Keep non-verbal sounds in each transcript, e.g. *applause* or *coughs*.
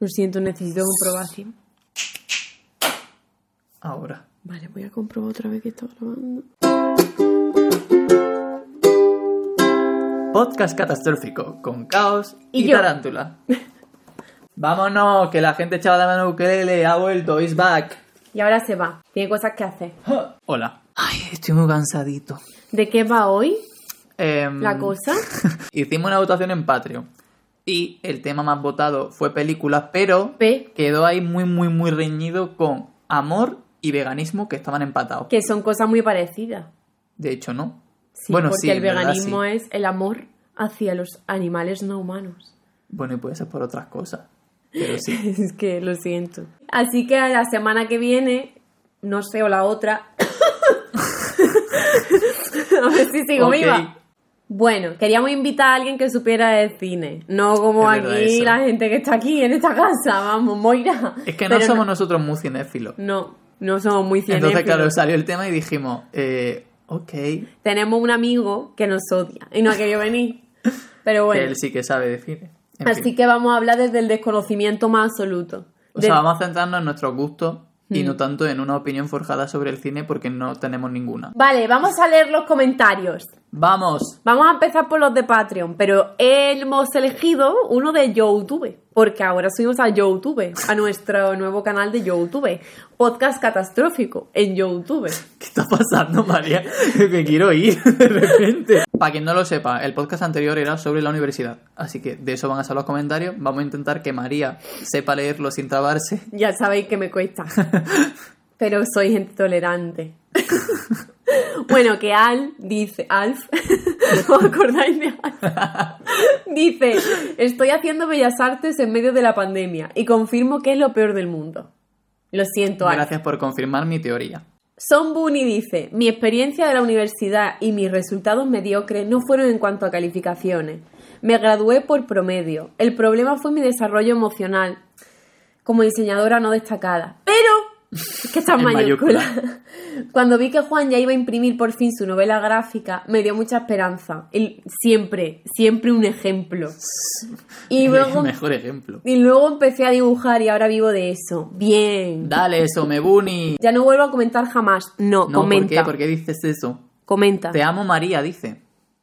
Lo siento, necesito comprobación. Ahora. Vale, voy a comprobar otra vez que está grabando. Podcast catastrófico con caos y, tarántula. *laughs* Vámonos, que la gente echaba la mano ukelele, ha vuelto, is back. Y ahora se va. Tiene cosas que hacer. Hola. Ay, estoy muy cansadito. ¿De qué va hoy Em, la cosa? *laughs* Hicimos una votación en Patreon. Y el tema más votado fue películas, pero P, quedó ahí muy, muy, muy reñido con amor y veganismo que estaban empatados. que son cosas muy parecidas. De hecho, no. Sí, bueno, porque sí, el verdad, veganismo sí. es el amor hacia los animales no humanos. Bueno, y puede ser por otras cosas. Pero sí. *laughs* Es que lo siento. Así que la semana que viene, no sé, o la otra. *laughs* *laughs* a ver si sigo Ok. viva. Bueno, queríamos invitar a alguien que supiera de cine. No como aquí eso. la gente que está aquí en esta casa. Vamos, Moira. Es que no somos nosotros muy cinéfilos. No, no somos muy cinéfilos. Entonces, claro, salió el tema y dijimos, eh, ok, Tenemos un amigo que nos odia y no ha querido venir. *laughs* Pero bueno. él sí que sabe de cine. En Así fin. que vamos a hablar desde el desconocimiento más absoluto. O De- sea, vamos a centrarnos en nuestros gustos y Mm. no tanto en una opinión forjada sobre el cine porque no tenemos ninguna. Vale, vamos a leer los comentarios. ¡Vamos! Vamos a empezar por los de Patreon, pero hemos elegido uno de YouTube, porque ahora subimos a YouTube, a nuestro nuevo canal de YouTube, podcast catastrófico en YouTube. ¿Qué está pasando, María? que quiero ir *laughs* de repente. Para quien no lo sepa, el podcast anterior era sobre la universidad. Así que de eso van a ser los comentarios. Vamos a intentar que María sepa leerlo sin trabarse. Ya sabéis que me cuesta, *laughs* pero soy gente tolerante. *laughs* Bueno, que Al dice, Alf, ¿no *laughs* os acordáis de Alf? Dice, estoy haciendo bellas artes en medio de la pandemia y confirmo que es lo peor del mundo. Lo siento, Alf. Gracias por confirmar mi teoría. Son Bunny dice, mi experiencia de la universidad y mis resultados mediocres no fueron en cuanto a calificaciones. Me gradué por promedio. El problema fue mi desarrollo emocional como diseñadora no destacada. Pero, es que está en *laughs* En mayúscula. mayúscula. Cuando vi que Juan ya iba a imprimir por fin su novela gráfica, me dio mucha esperanza. El- siempre, siempre un ejemplo. *laughs* Y luego, Mejor ejemplo. y luego empecé a dibujar y ahora vivo de eso. Bien. Dale eso, me buni. Ya no vuelvo a comentar jamás. No, No, ¿por comenta. qué? ¿Por qué dices eso? Comenta. Te amo, María, dice.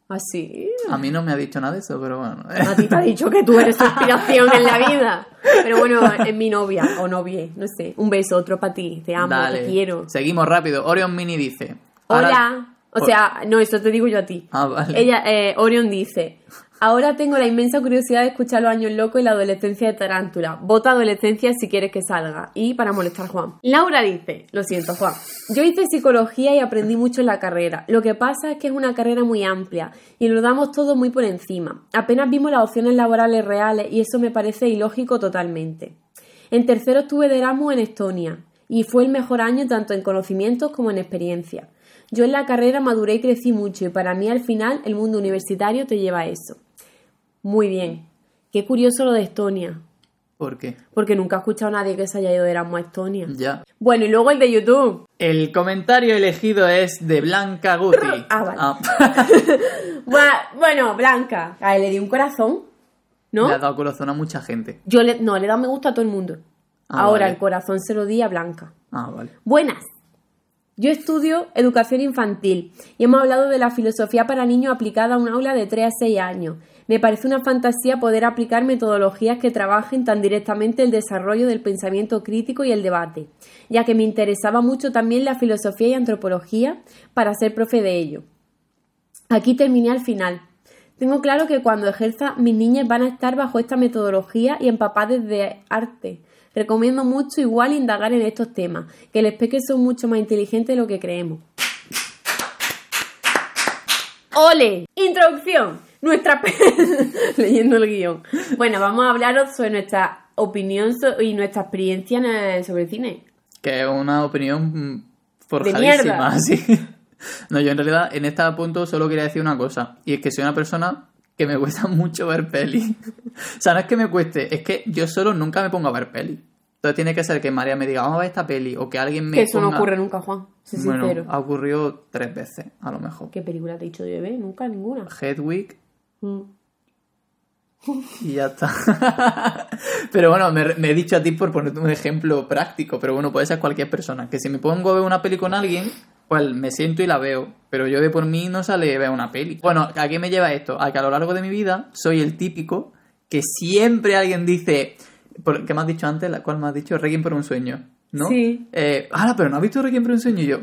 Así. A mí no me ha dicho nada de eso, pero bueno. A ti te ha dicho que tú eres su inspiración en la vida. Pero bueno, es mi novia o novie, no sé. Un beso, otro para ti. Te amo, Dale. te quiero. Seguimos rápido. Orion Mini dice. Hola. O sea, no, esto te digo yo a ti. Ah, vale. Ella, eh, Orion dice, ahora tengo la inmensa curiosidad de escuchar los años locos y la adolescencia de Tarántula. Vota adolescencia si quieres que salga. Y para molestar a Juan. Laura dice, lo siento Juan, yo hice psicología y aprendí mucho en la carrera. Lo que pasa es que es una carrera muy amplia y lo damos todo muy por encima. Apenas vimos las opciones laborales reales y eso me parece ilógico totalmente. En tercero estuve de Erasmus en Estonia y fue el mejor año tanto en conocimientos como en experiencia. Yo en la carrera maduré y crecí mucho y para mí al final el mundo universitario te lleva a eso. Muy bien. Qué curioso lo de Estonia, ¿Por qué? porque nunca he escuchado a nadie que se haya ido de Erasmus a Estonia. Ya. Bueno, y luego el de YouTube. El comentario elegido es de Blanca Guti. Ah, vale. *laughs* Bua- Bueno, Blanca, a él le di un corazón, ¿no? Le ha dado corazón a mucha gente. Yo le, no, le he dado me gusta a todo el mundo. Ah, Ahora vale. el corazón se lo di a Blanca. Ah, vale. Buenas. Yo estudio educación infantil y hemos hablado de la filosofía para niños aplicada a un aula de 3 a 6 años. Me parece una fantasía poder aplicar metodologías que trabajen tan directamente el desarrollo del pensamiento crítico y el debate, ya que me interesaba mucho también la filosofía y antropología para ser profe de ello. Aquí terminé al final. Tengo claro que cuando ejerza mis niñas van a estar bajo esta metodología y empapadas de arte. Recomiendo mucho igual indagar en estos temas, que les peques son mucho más inteligentes de lo que creemos. ¡Ole! Introducción. Nuestra... *laughs* Leyendo el guion. Bueno, vamos a hablaros sobre nuestra opinión y nuestra experiencia sobre el cine. Que es una opinión forjadísima, *laughs* sí. No, yo en realidad en este punto solo quería decir una cosa. Y es que soy una persona que me cuesta *laughs* mucho ver peli. o sea, no es que me cueste, es que yo solo nunca me pongo a ver peli. Entonces tiene que ser que María me diga, vamos a ver esta peli, o que alguien me Que eso no ocurre nunca, Juan. Sé Bueno, sincero. ha ocurrido tres veces, a lo mejor. ¿Qué película te he dicho de bebé? Nunca ninguna. Hedwig, Mm. Y ya está. *laughs* pero bueno, me, me he dicho a ti por ponerte un ejemplo práctico, pero bueno, puede ser cualquier persona. Que si me pongo a ver una peli con alguien, pues me siento y la veo. Pero yo de por mí no sale ver una peli. Bueno, ¿a qué me lleva esto? A que a lo largo de mi vida soy el típico que siempre alguien dice. ¿Qué me has dicho antes? ¿La cual me has dicho? Requiem por un sueño. ¿No? Sí. Eh, ahora, pero ¿no has visto Requiem por un sueño? Y yo.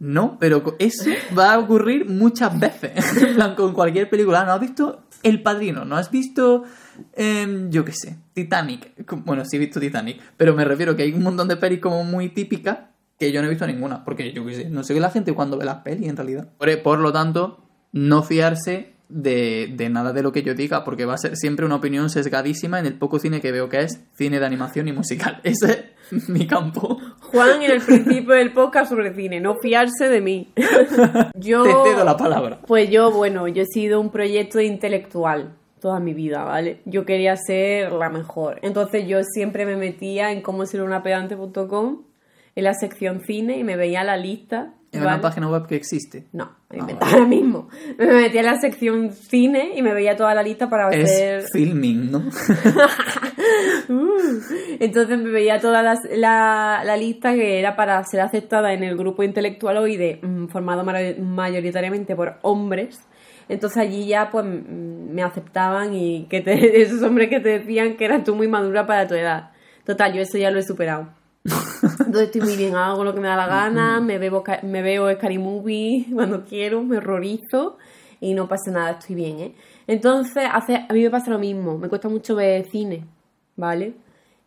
No, pero eso va a ocurrir muchas veces. *laughs* en plan, con cualquier película. ¿No has visto El Padrino? ¿No has visto, em, yo qué sé, Titanic? Bueno, sí he visto Titanic. Pero me refiero que hay un montón de pelis como muy típicas que yo no he visto ninguna. Porque yo qué sé, no sé qué la gente cuando ve las pelis en realidad. Por, por lo tanto, no fiarse de, de nada de lo que yo diga. Porque va a ser siempre una opinión sesgadísima en el poco cine que veo que es cine de animación y musical. *laughs* Ese es mi campo. Juan en el principio del podcast sobre cine, no fiarse de mí. *laughs* yo, Te cedo la palabra. Pues yo, bueno, yo he sido un proyecto intelectual toda mi vida, ¿vale? Yo quería ser la mejor. Entonces yo siempre me metía en cómo ser una pedante.com en la sección cine y me veía la lista. En ¿vale? una página web que existe. No, me Ah, ahora mismo. Me metía en la sección cine y me veía toda la lista para hacer... Es filming, ¿no? *laughs* Uh, entonces me veía toda la, la lista que era para ser aceptada en el grupo intelectualoide mm, formado mayoritariamente por hombres. Entonces allí ya pues mm, me aceptaban y que te- *laughs* esos hombres que te decían que eras tú muy madura para tu edad. Total, yo eso ya lo he superado. *laughs* Entonces estoy muy bien, hago lo que me da la gana, me, bebo, me veo Scary Movie *laughs* cuando quiero, me horrorizo y no pasa nada, estoy bien, ¿eh? Entonces, hace, a mí me pasa lo mismo, me cuesta mucho ver cine, ¿vale?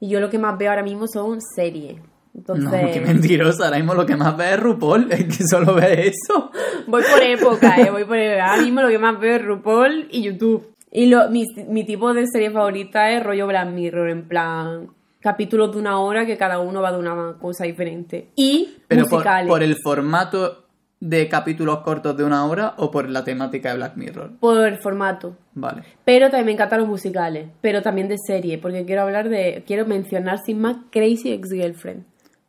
Y yo lo que más veo ahora mismo son series. Entonces, No, qué mentirosa. Ahora mismo lo que más ve es RuPaul. *laughs* Es que solo ve eso. voy por época, ¿eh? Voy por época. Ahora mismo lo que más veo es RuPaul y YouTube. Y lo, mi, mi tipo de serie favorita es rollo Black Mirror, en plan capítulos de una hora que cada uno va de una cosa diferente. Y Pero por, musicales. por el formato de capítulos cortos de una hora o por la temática de Black Mirror. por el formato. Vale. Pero también me encantan los musicales, pero también de serie, porque quiero hablar de, quiero mencionar sin más Crazy Ex-Girlfriend.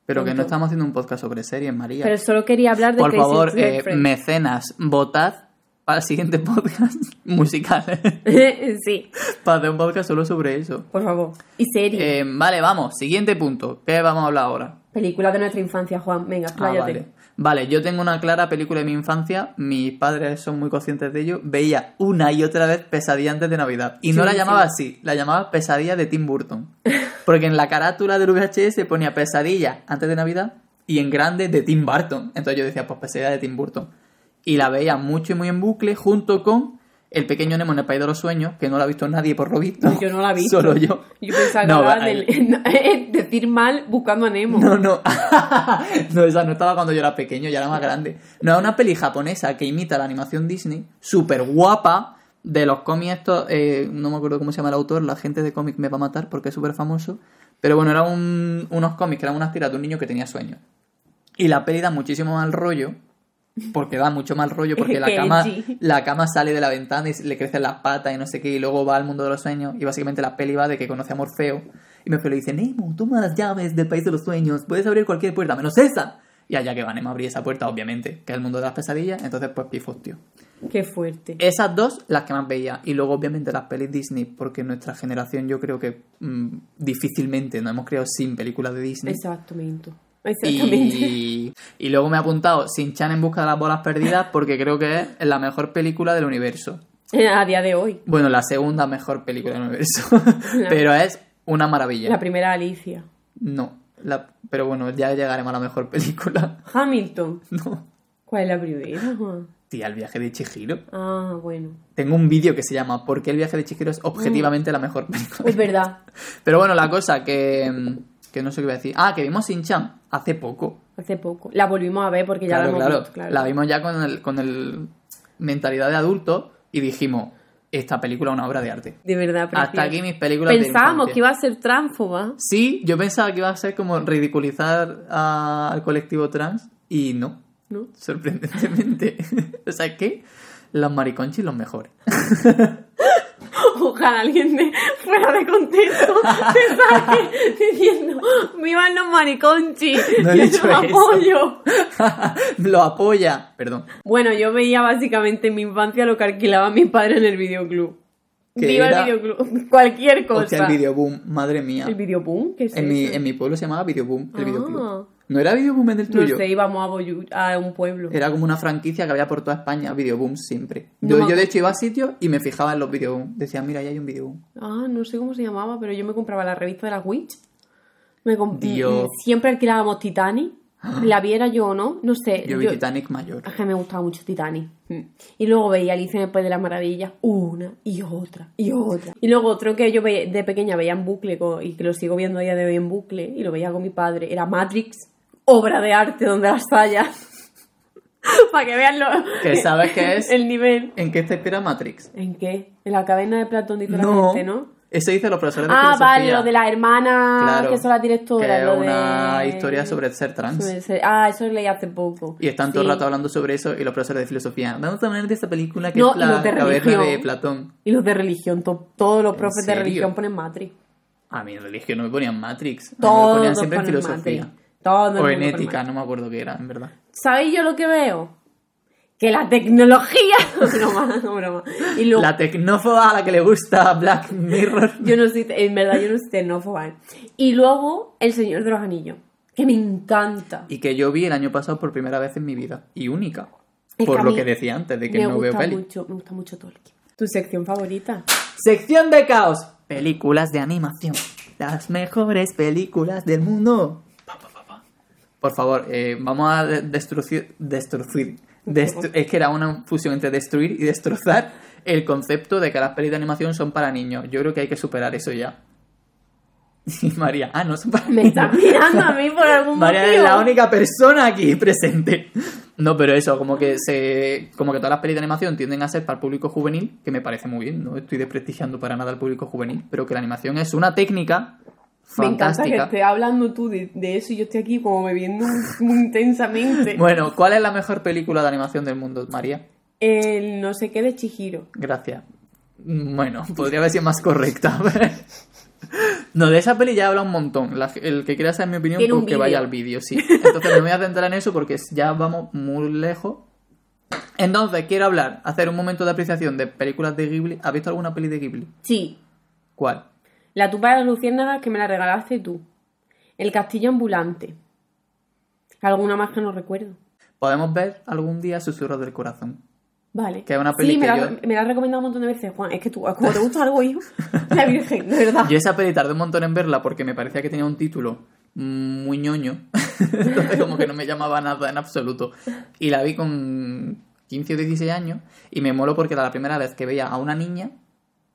Pero que no estamos haciendo un podcast sobre series, María. Pero solo quería hablar de Por Crazy favor, eh, mecenas, votad para el siguiente podcast *laughs* musical. *laughs* sí, para hacer un podcast solo sobre eso. por favor. Y serie. Eh, vale, vamos. Siguiente punto. ¿Qué vamos a hablar ahora? Película de nuestra infancia, Juan. Venga, Ah, expláyate. vale. Vale, yo tengo una clara película de mi infancia, mis padres son muy conscientes de ello. Veía una y otra vez Pesadilla antes de Navidad. Y no la sí. llamaba así, la llamaba Pesadilla de Tim Burton. Porque en la carátula del VHS ponía Pesadilla antes de Navidad y en grande de Tim Burton. Entonces yo decía, pues Pesadilla de Tim Burton. Y la veía mucho y muy en bucle junto con El pequeño Nemo en el País de los Sueños, que no la ha visto nadie por lo visto. Yo no la he visto. Solo yo. Yo pensaba que No, va- del- *laughs* decir mal buscando a Nemo. No, no. *laughs* no, esa no estaba cuando yo era pequeño, ya era más grande. No, es una peli japonesa que imita la animación Disney, súper guapa, de los cómics estos, eh, no me acuerdo cómo se llama el autor, la gente de cómic me va a matar porque es súper famoso. Pero bueno, eran un- unos cómics que eran unas tiras de un niño que tenía sueños. Y la peli da muchísimo mal rollo, porque da mucho mal rollo, porque *laughs* la cama, la cama sale de la ventana y le crecen las patas y no sé qué, y luego va al mundo de los sueños. Y básicamente la peli va de que conoce a Morfeo. Y Morfeo le dice, Nemo, toma las llaves del país de los sueños, puedes abrir cualquier puerta, menos esa. Y allá que va Nemo a abrir esa puerta, obviamente, que es el mundo de las pesadillas, entonces pues pifos, tío. Qué fuerte. Esas dos, las que más veía. Y luego, obviamente, las pelis Disney, porque nuestra generación yo creo que mm, difícilmente nos hemos creado sin películas de Disney. Exactamente. *laughs* Exactamente. Y, y luego me he apuntado Sin Chan en busca de las bolas perdidas porque creo que es la mejor película del universo. A día de hoy. Bueno, la segunda mejor película del universo. *laughs* pero es una maravilla. La primera Alicia. No, la- pero bueno, ya llegaremos a la mejor película. *laughs* Hamilton. No. ¿Cuál es la primera, Juan? Tía, el viaje de Chihiro. Ah, bueno. Tengo un vídeo que se llama ¿Por qué el viaje de Chihiro es objetivamente la mejor película? Es verdad. Pero bueno, la cosa que, mm, que no sé qué iba a decir. Ah, que vimos Sin Chan hace poco. Hace poco. La volvimos a ver porque ya claro, la hemos claro. visto, claro. La vimos ya con el, con el mentalidad de adulto y dijimos, esta película es una obra de arte. De verdad, Hasta preciosa. aquí mis películas Pensábamos que iba a ser tránfoba. Sí, yo pensaba que iba a ser como ridiculizar a- al colectivo trans y no, ¿no? sorprendentemente. *laughs* o sea, que los mariconchis los mejores. *laughs* Ojalá alguien de *laughs* fuera de contexto saque diciendo ¡Vivan los mariconchi! No he dicho lo eso. apoyo. *laughs* lo apoya. Perdón. Bueno, yo veía básicamente en mi infancia lo que alquilaban mis padres en el videoclub. Viva era... el videoclub. *laughs* Cualquier cosa. Hostia, el videoboom, madre mía. ¿El videoboom? ¿Qué es En mi, eso? en mi pueblo se llamaba videoboom, el Ah. videoclub. ¿No era videoboom el del No tuyo? sé, íbamos a, Boyu- a un pueblo. Era como una franquicia que había por toda España, videoboom siempre. Yo, de hecho iba a sitios y me fijaba en los videoboom. Decía, mira, ahí hay un videoboom. Ah, no sé cómo se llamaba, pero yo me compraba la revista de la Witch. Me Dios. Siempre alquilábamos Titanic. *gasps* La viera yo o no, no sé. Yo vi Titanic mayor. Es que me gustaba mucho Titanic. Mm. Y luego veía Alicia País de las Maravillas una y otra y otra. Y luego otro que yo de pequeña veía en bucle y que lo sigo viendo a día de hoy en bucle y lo veía con mi padre era Matrix, obra de arte donde las tallas. *laughs* Para que vean lo, ¿Que sabes qué es? el nivel. ¿En qué te inspira Matrix? ¿En qué? En la caverna de Platón dice la No. gente, ¿no? Eso dice los profesores de Ah, filosofía. vale, lo de la hermana Claro, que son las directoras. que es una de... historia sobre ser trans. ser- Ah, eso leí hace poco. Y están todo el rato hablando sobre eso y los profesores de filosofía. Vamos a hablar de esta película que No, es la caverna de Platón. Y los de religión, to- todos los ¿En profes de religión ponen Matrix. A mí en religión no me ponían Matrix. A mí me Todos ponían siempre en ponen filosofía. Matrix. Todo el O en ética, no me acuerdo qué era, en verdad. ¿Sabéis yo lo que veo? Que la tecnología. *laughs* broma, broma. Y luego, La tecnófoba a la que le gusta Black Mirror. *laughs* yo no soy, en verdad, yo no soy tecnófoba. ¿eh? Y luego, El Señor de los Anillos. Que me encanta. Y que yo vi el año pasado por primera vez en mi vida. Y única. Es por que lo que decía antes, de que no veo peli. mucho, me gusta mucho Tolkien. ¿Tu sección favorita? Sección de caos. Películas de animación. Las mejores películas del mundo. Por favor, eh, vamos a de- destrucir... Destrucir. destru- es que era una fusión entre destruir y destrozar el concepto de que las pelis de animación son para niños. Yo creo que hay que superar eso ya. Y *laughs* María, ah, no son para Me estás mirando a mí por algún María motivo. es la única persona aquí presente. No, pero eso, como que se. Como que todas las pelis de animación tienden a ser para el público juvenil, que me parece muy bien, no estoy desprestigiando para nada al público juvenil, pero que la animación es una técnica Me encanta que estés hablando tú de, de eso y yo estoy aquí como bebiendo muy *laughs* intensamente. Bueno, ¿cuál es la mejor película de animación del mundo, María? El no sé qué de Chihiro. Gracias. Bueno, podría haber sido más correcta. *laughs* No, de esa peli ya habla un montón. La- el que quiera saber mi opinión, pues que vaya al vídeo, sí. Entonces me voy a centrar en eso porque ya vamos muy lejos. Entonces, quiero hablar, hacer un momento de apreciación de películas de Ghibli. ¿Has visto alguna peli de Ghibli? Sí, ¿Cuál? La tumba de las luciérnagas que me la regalaste tú. El castillo ambulante. Alguna más que no recuerdo. Podemos ver algún día Susurros del Corazón. Vale. Que es una peli sí, me la, yo- me la has recomendado un montón de veces, Juan. Es que tú, como te gusta algo, hijo, la *laughs* virgen, de verdad. Yo esa peli tardé un montón en verla porque me parecía que tenía un título muy ñoño. *laughs* Entonces como que no me llamaba nada en absoluto. Y la vi con 15 o 16 años y me moló porque era la primera vez que veía a una niña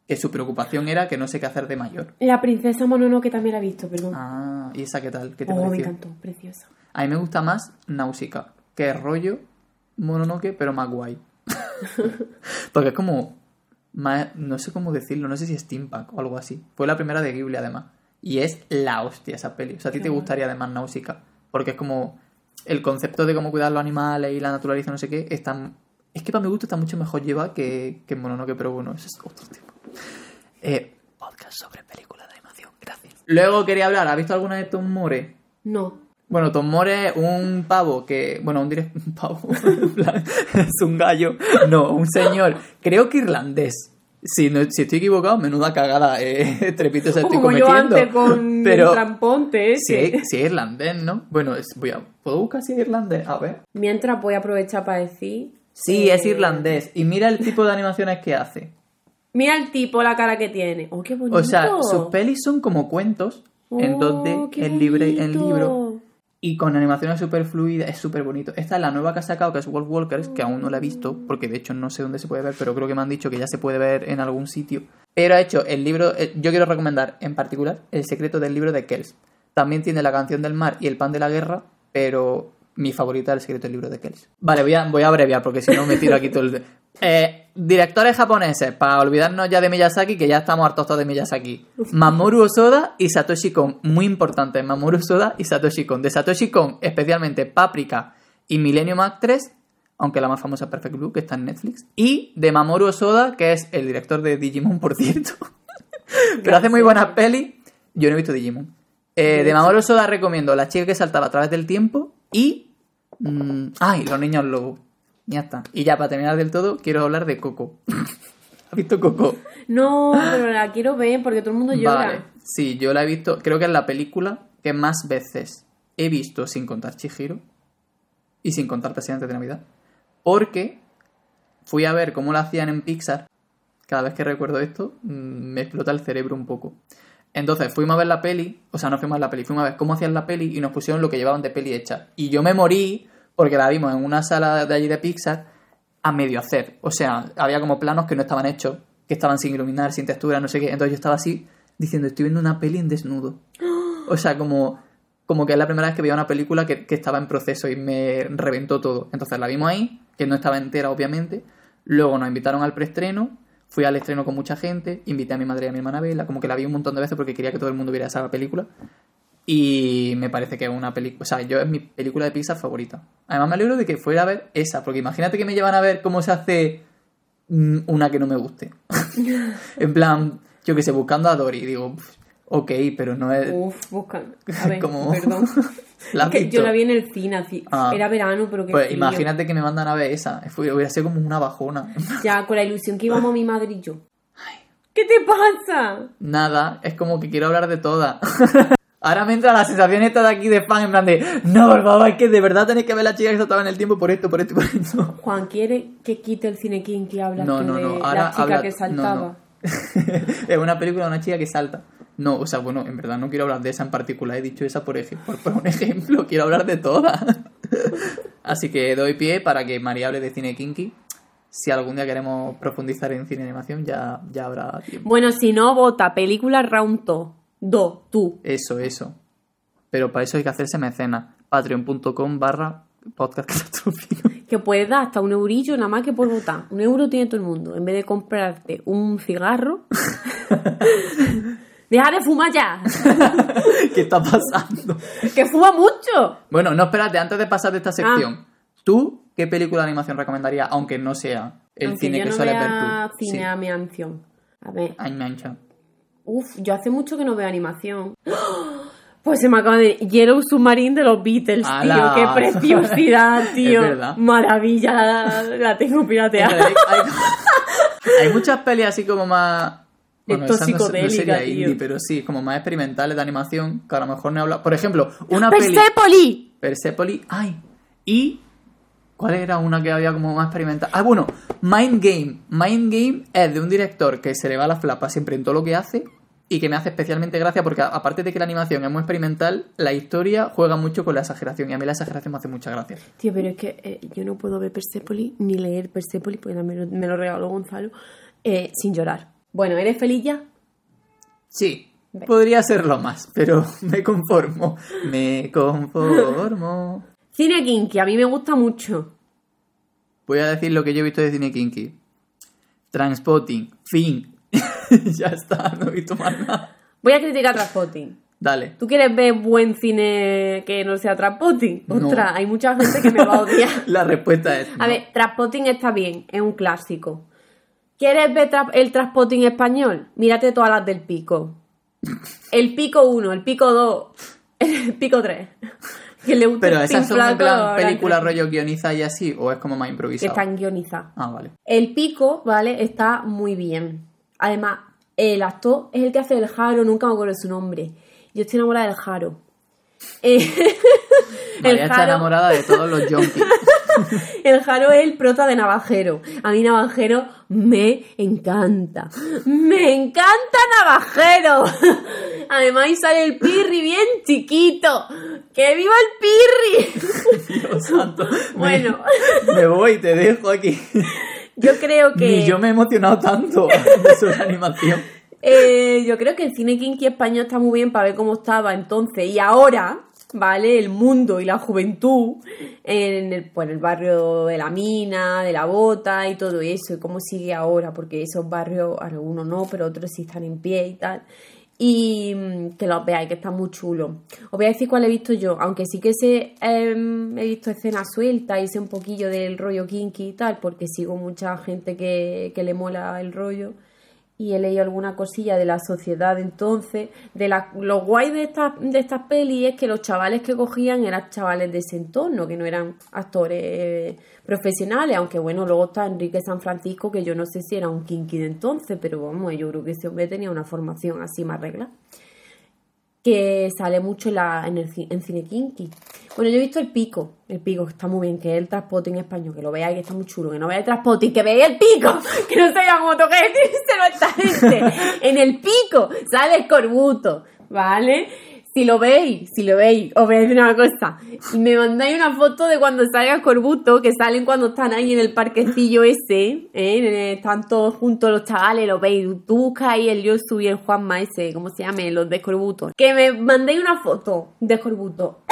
que su preocupación era que no sé qué hacer de mayor. La princesa Mononoke también la he visto, perdón. Ah, ¿y esa qué tal? ¿Qué te oh, me pareció? encantó, preciosa. A mí me gusta más Náusica, que es rollo Mononoke, pero más guay. *laughs* Porque es como. más- no sé cómo decirlo, no sé si es steampunk o algo así. Fue la primera de Ghibli, además. Y es la hostia esa peli. O sea, a ti te gustaría además Náusica. Porque es como. El concepto de cómo cuidar los animales y la naturaleza, no sé qué, está. Es que para mi gusto está mucho mejor llevado que, que Mononoke, pero bueno, eso es otro tema. Eh, podcast sobre películas de animación, gracias. Luego quería hablar, ¿has visto alguna de Tom More? No. Bueno, Tom More es un pavo que. Bueno, un, direct- *laughs* un pavo. *laughs* es un gallo. No, un señor. Creo que irlandés. Si, no, si estoy equivocado, menuda cagada. Eh, *laughs* trepito se estoy Como yo cometiendo. antes con Pero el tramponte si ese. es, si es irlandés, ¿no? Bueno, es- voy a, ¿puedo buscar si es irlandés? A ver. Mientras voy a aprovechar para decir... Sí, eh, es irlandés. Y mira el tipo de animaciones que hace. Mira el tipo, la cara que tiene. Oh, qué bonito. O sea, sus pelis son como cuentos en Oh, 2D, qué en, libre, en bonito. libro. Y con animaciones súper fluidas, es súper bonito. Esta es la nueva que ha sacado, que es Wolf Walkers, que aún no la he visto, porque de hecho no sé dónde se puede ver, pero creo que me han dicho que ya se puede ver en algún sitio. Pero ha hecho el libro, eh, yo quiero recomendar en particular El secreto del libro de Kells. También tiene La canción del mar y El pan de la guerra, pero mi favorita El secreto del libro de Kells. Vale, voy a, voy a abreviar, porque si no me tiro aquí todo el... *laughs* Eh, directores japoneses, para olvidarnos ya de Miyazaki, que ya estamos hartos todos de Miyazaki. Mamoru Osoda y Satoshi Kon, muy importante, Mamoru Osoda y Satoshi Kon. De Satoshi Kon, especialmente Paprika y Millennium Actress, aunque la más famosa es Perfect Blue, que está en Netflix. Y de Mamoru Osoda, que es el director de Digimon, por cierto. *laughs* Pero hace muy buenas pelis. Yo no he visto Digimon. Eh, de Mamoru Osoda recomiendo La chica que saltaba a través del tiempo y... mm, ay, Los niños lobos. Ya está. Y ya para terminar del todo, quiero hablar de Coco. *laughs* ¿Has visto Coco? No, pero la quiero ver porque todo el mundo llora. Vale. Sí, yo la he visto. Creo que es la película que más veces he visto sin contar Chihiro y sin contar Presidente de Navidad. Porque fui a ver cómo la hacían en Pixar. Cada vez que recuerdo esto, mm, me explota el cerebro un poco. Entonces fuimos a ver la peli, o sea, no fuimos a ver la peli, fuimos a ver cómo hacían la peli y nos pusieron lo que llevaban de peli hecha. Y yo me morí porque la vimos en una sala de allí de Pixar a medio hacer. O sea, había como planos que no estaban hechos, que estaban sin iluminar, sin textura, no sé qué. Entonces yo estaba así diciendo, estoy viendo una peli en desnudo. *gasps* O sea, como, como que es la primera vez que veía una película que, que estaba en proceso y me reventó todo. Entonces la vimos ahí, que no estaba entera, obviamente. Luego nos invitaron al preestreno. Fui al estreno con mucha gente, invité a mi madre y a mi hermana a verla, como que la vi un montón de veces porque quería que todo el mundo viera esa película. Y me parece que es una película, o sea, yo es mi película de Pixar favorita. Además me alegro de que fuera a ver esa, porque imagínate que me llevan a ver cómo se hace mm, una que no me guste. *laughs* en plan, yo que sé, buscando a Dory, digo, "Pff, ok, pero no es... Uf, buscan. A *laughs* ver, perdón. *laughs* ¿La has Que visto? yo la vi en el cine, así- Ah. era verano, pero que Pues frío. imagínate que me mandan a ver esa, hubiera sido como una bajona. *laughs* Ya, con la ilusión que íbamos mi madre y yo. ¿Qué te pasa? Nada, es como que quiero hablar de todas. Ahora me entra la sensación esta de aquí de fan, en plan de, no, por favor, es que de verdad tenéis que ver la chica que saltaba en el tiempo por esto, por esto, y por esto. Juan quiere que quite el cine King que habla No, no, de no, ahora la chica habla- que no, saltaba. no. es una película de una chica que salta. No, o sea, bueno, en verdad no quiero hablar de esa en particular, he dicho esa por, ej- por, por un *laughs* ejemplo, quiero hablar de todas. *laughs* Así que doy pie para que María hable de cine kinky. Si algún día queremos profundizar en cine animación, ya, ya habrá tiempo. Bueno, si no, vota película round 2. tú. Eso, eso. Pero para eso hay que hacerse mecenas. Patreon.com barra podcast *laughs* catastrófico. Que puedes dar hasta un eurillo nada más que por votar. Un euro tiene todo el mundo. En vez de comprarte un cigarro. ¡Deja de fumar ya! *laughs* ¿Qué está pasando? ¡Que fuma mucho! Bueno, no, espérate, antes de pasar de esta Ah. sección. ¿Tú qué película de animación recomendarías, aunque no sea el Aunque cine yo que no sueles ver tú? cine Sí. a mi. A ver, Animation. Uf, yo hace mucho que no veo animación. *gasps* Pues se me acaba de... Yellow Submarine de los Beatles, tío. ¡Qué preciosidad, *laughs* tío! Es verdad. Maravilla, la, la tengo pirateada. hay, hay- *laughs* hay muchas pelis así como más. Esto esa no- psicodélica, no sería tío. indie, pero sí, como más experimentales de animación, que a lo mejor no he hablado. Por ejemplo, una. ¡Persepolis! Persepolis. ¡Ay! Y. ¿Cuál era una que había como más experimental? Ah, bueno, Mind Game. Mind Game es de un director que se le va la flapa siempre en todo lo que hace y que me hace especialmente gracia porque, aparte de que la animación es muy experimental, la historia juega mucho con la exageración y a mí la exageración me hace mucha gracia. Tío, pero es que eh, yo no puedo ver Persepolis ni leer Persepolis, porque me lo, me lo regaló Gonzalo, eh, sin llorar. Bueno, ¿eres feliz ya? Sí, Ve. podría serlo más, pero *laughs* me conformo. Me conformo. *laughs* Cine Kinky, a mí me gusta mucho. Voy a decir lo que yo he visto de cine kinky. Transpotting, fin. *laughs* ya está, no he visto más nada. Voy a criticar Transpotting. Dale. ¿Tú quieres ver buen cine que no sea Transpotting? No. Ostras, hay mucha gente que me va a odiar. La respuesta es. A ver, Transpotting está bien, es un clásico. ¿Quieres ver tra- el Transpotting español? Mírate todas las del pico. El pico 1, el pico 2, *laughs* el pico 3. *laughs* Que le gusta Pero el esas son en plan película rollo guioniza y así, o es como más improvisado. están guionizadas. Ah, vale. El pico, ¿vale? Está muy bien. Además, el actor es el que hace el Jaro, nunca me acuerdo de su nombre. Yo estoy enamorada del Jaro. Eh, *laughs* María está enamorada de todos los junkies. El Jaro es el prota de Navajero. A mí Navajero me encanta. ¡Me encanta Navajero! Además sale el Pirri bien chiquito. ¡Que viva el Pirri! Dios santo. Me- Bueno. Me voy, te dejo aquí. Yo creo que... Ni yo me he emocionado tanto de su animación. Eh, yo creo que el cine kinky español está muy bien para ver cómo estaba entonces y ahora, ¿vale? El mundo y la juventud en el, pues, el barrio de la mina, de la bota y todo eso, y cómo sigue ahora, porque esos barrios, algunos no, pero otros sí están en pie y tal. Y mm, que los veáis, que está muy chulo. Os voy a decir cuál he visto yo, aunque sí que sé, em, he visto escenas sueltas y sé un poquillo del rollo kinky y tal, porque sigo mucha gente que, que le mola el rollo. Y he leído alguna cosilla de la sociedad entonces. De la, lo guay de estas de estas pelis es que los chavales que cogían eran chavales de ese entorno, que no eran actores eh, profesionales, aunque bueno, luego está Enrique San Francisco, que yo no sé si era un kinky de entonces, pero vamos, yo creo que ese hombre tenía una formación así más regla que sale mucho en, la, en, el, en cine kinky. Bueno, yo he visto el pico, el pico que está muy bien, que es el transporte en español, que lo veáis que está muy chulo, que no veáis el transporte y que veáis el pico, *laughs* que no sabía cómo toca decírselo a esta gente. *laughs* en el pico sale el corbuto, ¿vale? Si lo veis, si lo veis, os voy a decir una cosa. Me mandáis una foto de cuando salga corbuto, que salen cuando están ahí en el parquecillo ese, ¿eh? están todos juntos los chavales, lo veis. Tú buscas ahí el Yosu y el Juanma ese, ¿cómo se llame? Los de Corbuto. Que me mandéis una foto de Corbuto. *coughs*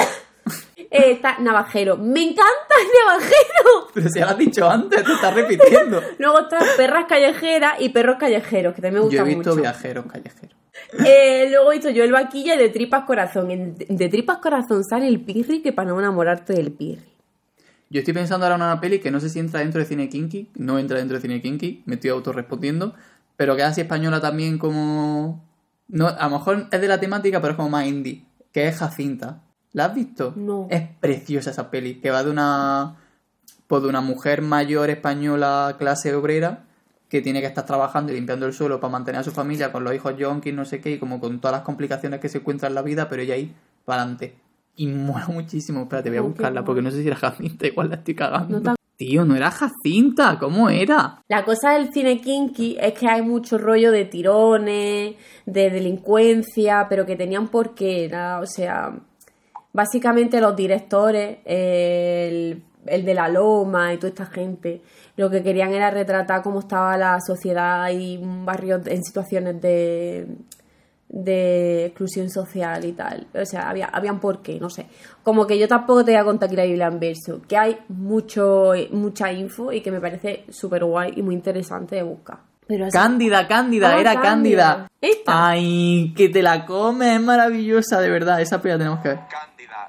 Eh, está Navajero. ¡Me encanta el Navajero! Pero si ya lo has dicho antes, te estás repitiendo. *laughs* Luego están perras callejeras y perros callejeros, que también me Yo gustan he visto mucho. viajeros callejeros. *laughs* Eh, luego he visto yo el vaquilla de tripas corazón. De tripas corazón sale el pirri que para no enamorarte del pirri. Yo estoy pensando ahora en una peli que no sé si entra dentro de cine kinky, no entra dentro de cine kinky, me estoy autorrespondiendo, pero que es así española también como... No, a lo mejor es de la temática, pero es como más indie, que es Jacinta. ¿La has visto? No. Es preciosa esa peli, que va de una... Pues de una mujer mayor española clase obrera que tiene que estar trabajando y limpiando el suelo para mantener a su familia con los hijos yonkis, no sé qué, y como con todas las complicaciones que se encuentra en la vida, pero ella ahí para adelante. Y *laughs* mola muchísimo. Espérate, voy a buscarla porque no sé si era Jacinta, igual la estoy cagando. No Tío, no era Jacinta, ¿cómo era? La cosa del cine kinky es que hay mucho rollo de tirones, de delincuencia, pero que tenían por qué. Era, o sea, básicamente los directores, el, el de la Loma y toda esta gente, lo que querían era retratar cómo estaba la sociedad y un barrio en situaciones de, de exclusión social y tal. O sea, había, habían por qué, no sé. Como que yo tampoco te voy a contar aquí la Biblia en verso, que hay mucho, mucha info y que me parece súper guay y muy interesante de buscar. Pero así- Cándida, Cándida, Ah, era Cándida. Cándida. Esta. Ay, que te la comes, es maravillosa, de verdad. Esa peli la tenemos que ver.